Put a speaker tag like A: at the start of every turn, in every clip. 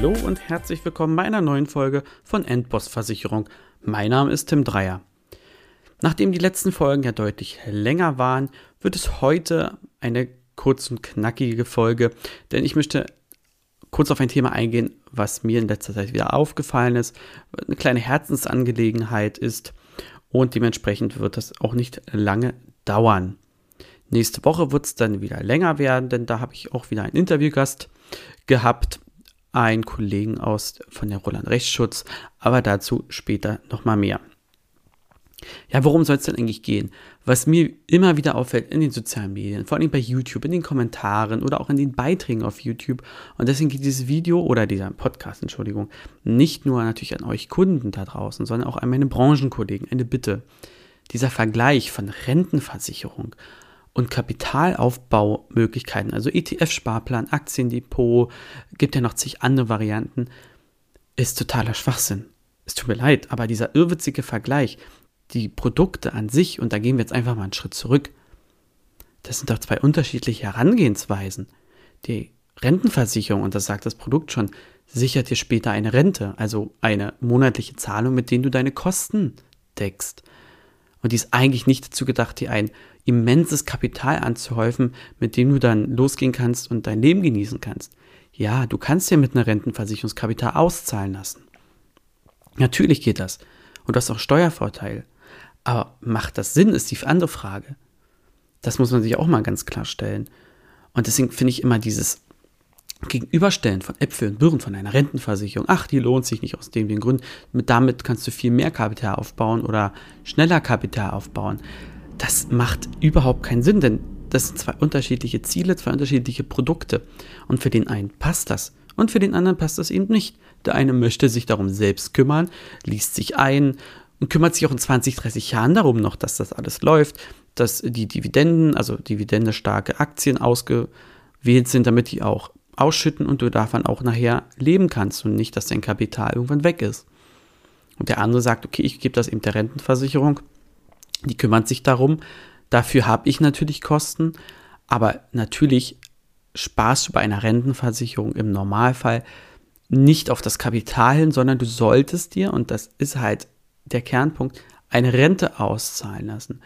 A: Hallo und herzlich willkommen bei einer neuen Folge von Endboss Versicherung. Mein Name ist Tim Dreier. Nachdem die letzten Folgen ja deutlich länger waren, wird es heute eine kurz und knackige Folge, denn ich möchte kurz auf ein Thema eingehen, was mir in letzter Zeit wieder aufgefallen ist, eine kleine Herzensangelegenheit ist und dementsprechend wird das auch nicht lange dauern. Nächste Woche wird es dann wieder länger werden, denn da habe ich auch wieder einen Interviewgast gehabt, einen Kollegen aus von der Roland Rechtsschutz, aber dazu später nochmal mehr. Ja, worum soll es denn eigentlich gehen? Was mir immer wieder auffällt in den sozialen Medien, vor allem bei YouTube, in den Kommentaren oder auch in den Beiträgen auf YouTube. Und deswegen geht dieses Video oder dieser Podcast, Entschuldigung, nicht nur natürlich an euch Kunden da draußen, sondern auch an meine Branchenkollegen. Eine Bitte. Dieser Vergleich von Rentenversicherung und Kapitalaufbaumöglichkeiten, also ETF-Sparplan, Aktiendepot, gibt ja noch zig andere Varianten, ist totaler Schwachsinn. Es tut mir leid, aber dieser irrwitzige Vergleich, die Produkte an sich, und da gehen wir jetzt einfach mal einen Schritt zurück, das sind doch zwei unterschiedliche Herangehensweisen. Die Rentenversicherung, und das sagt das Produkt schon, sichert dir später eine Rente, also eine monatliche Zahlung, mit denen du deine Kosten deckst. Und die ist eigentlich nicht dazu gedacht, dir ein immenses Kapital anzuhäufen, mit dem du dann losgehen kannst und dein Leben genießen kannst. Ja, du kannst dir mit einer Rentenversicherungskapital auszahlen lassen. Natürlich geht das. Und du hast auch Steuervorteil. Aber macht das Sinn, ist die andere Frage. Das muss man sich auch mal ganz klar stellen. Und deswegen finde ich immer dieses Gegenüberstellen von Äpfeln und Birnen von einer Rentenversicherung, ach, die lohnt sich nicht aus dem den Grund, mit, damit kannst du viel mehr Kapital aufbauen oder schneller Kapital aufbauen. Das macht überhaupt keinen Sinn, denn das sind zwei unterschiedliche Ziele, zwei unterschiedliche Produkte. Und für den einen passt das und für den anderen passt das eben nicht. Der eine möchte sich darum selbst kümmern, liest sich ein und kümmert sich auch in 20, 30 Jahren darum noch, dass das alles läuft, dass die Dividenden, also dividendestarke Aktien ausgewählt sind, damit die auch ausschütten und du davon auch nachher leben kannst und nicht, dass dein Kapital irgendwann weg ist. Und der andere sagt, okay, ich gebe das eben der Rentenversicherung, die kümmert sich darum, dafür habe ich natürlich Kosten, aber natürlich sparst du bei einer Rentenversicherung im Normalfall nicht auf das Kapital hin, sondern du solltest dir, und das ist halt der Kernpunkt, eine Rente auszahlen lassen.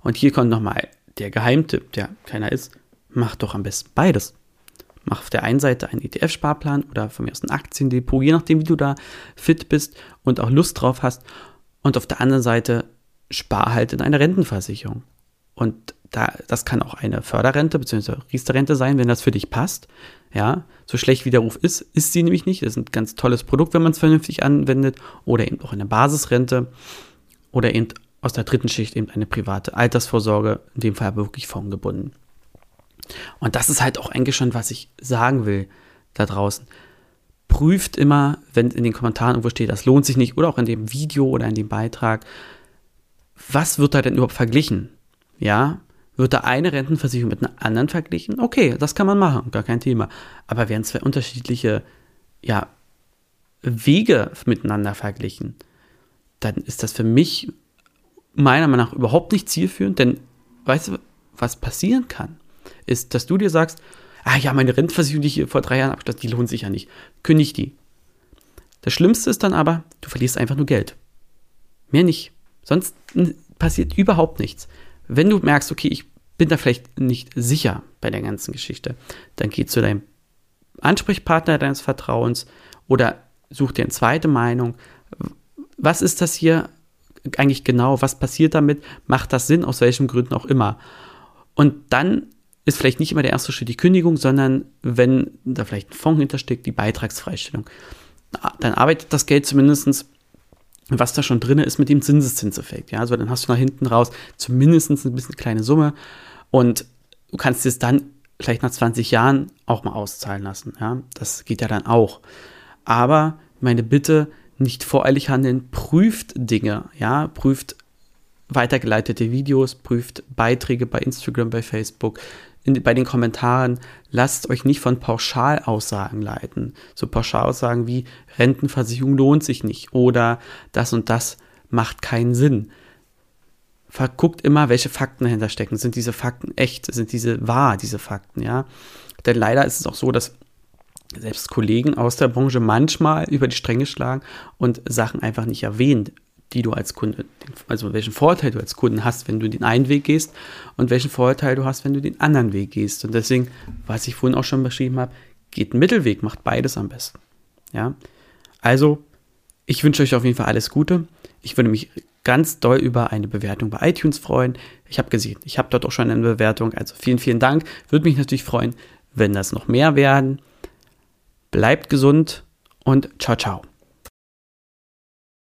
A: Und hier kommt nochmal der Geheimtipp, der keiner ist, mach doch am besten beides. Mach auf der einen Seite einen ETF-Sparplan oder von mir aus ein Aktiendepot, je nachdem, wie du da fit bist und auch Lust drauf hast. Und auf der anderen Seite spar halt in eine Rentenversicherung. Und da, das kann auch eine Förderrente bzw. Riester-Rente sein, wenn das für dich passt. Ja, so schlecht wie der Ruf ist, ist sie nämlich nicht. Das ist ein ganz tolles Produkt, wenn man es vernünftig anwendet. Oder eben auch eine Basisrente. Oder eben aus der dritten Schicht eben eine private Altersvorsorge, in dem Fall wirklich formgebunden. Und das ist halt auch eigentlich schon, was ich sagen will da draußen. Prüft immer, wenn in den Kommentaren irgendwo steht, das lohnt sich nicht, oder auch in dem Video oder in dem Beitrag, was wird da denn überhaupt verglichen? Ja, wird da eine Rentenversicherung mit einer anderen verglichen? Okay, das kann man machen, gar kein Thema. Aber werden zwei unterschiedliche ja, Wege miteinander verglichen, dann ist das für mich meiner Meinung nach überhaupt nicht zielführend, denn weißt du, was passieren kann, ist, dass du dir sagst, ah ja, meine Rentenversicherung, die ich vor drei Jahren abgeschlossen, die lohnt sich ja nicht. Kündig die. Das Schlimmste ist dann aber, du verlierst einfach nur Geld. Mehr nicht. Sonst passiert überhaupt nichts. Wenn du merkst, okay, ich bin da vielleicht nicht sicher bei der ganzen Geschichte, dann geh zu deinem Ansprechpartner deines Vertrauens oder such dir eine zweite Meinung. Was ist das hier eigentlich genau? Was passiert damit? Macht das Sinn? Aus welchen Gründen auch immer? Und dann ist vielleicht nicht immer der erste Schritt die Kündigung, sondern wenn da vielleicht ein Fonds hintersteckt, die Beitragsfreistellung. Dann arbeitet das Geld zumindest was da schon drin ist mit dem Zinseszinseffekt. Ja, also dann hast du nach hinten raus zumindest ein bisschen kleine Summe und du kannst es dann vielleicht nach 20 Jahren auch mal auszahlen lassen. Ja, das geht ja dann auch. Aber meine Bitte, nicht voreilig handeln, prüft Dinge, ja, prüft weitergeleitete Videos, prüft Beiträge bei Instagram, bei Facebook, in, bei den Kommentaren, lasst euch nicht von Pauschalaussagen leiten. So Pauschalaussagen wie Rentenversicherung lohnt sich nicht oder das und das macht keinen Sinn. Verguckt immer, welche Fakten dahinter stecken. Sind diese Fakten echt? Sind diese wahr, diese Fakten, ja? Denn leider ist es auch so, dass selbst Kollegen aus der Branche manchmal über die Stränge schlagen und Sachen einfach nicht erwähnen, die du als Kunde, also welchen Vorteil du als Kunden hast, wenn du den einen Weg gehst und welchen Vorteil du hast, wenn du den anderen Weg gehst. Und deswegen, was ich vorhin auch schon beschrieben habe, geht einen Mittelweg, macht beides am besten. Ja, also ich wünsche euch auf jeden Fall alles Gute. Ich würde mich ganz doll über eine Bewertung bei iTunes freuen. Ich habe gesehen, ich habe dort auch schon eine Bewertung. Also vielen, vielen Dank. Würde mich natürlich freuen, wenn das noch mehr werden. Bleibt gesund und ciao, ciao.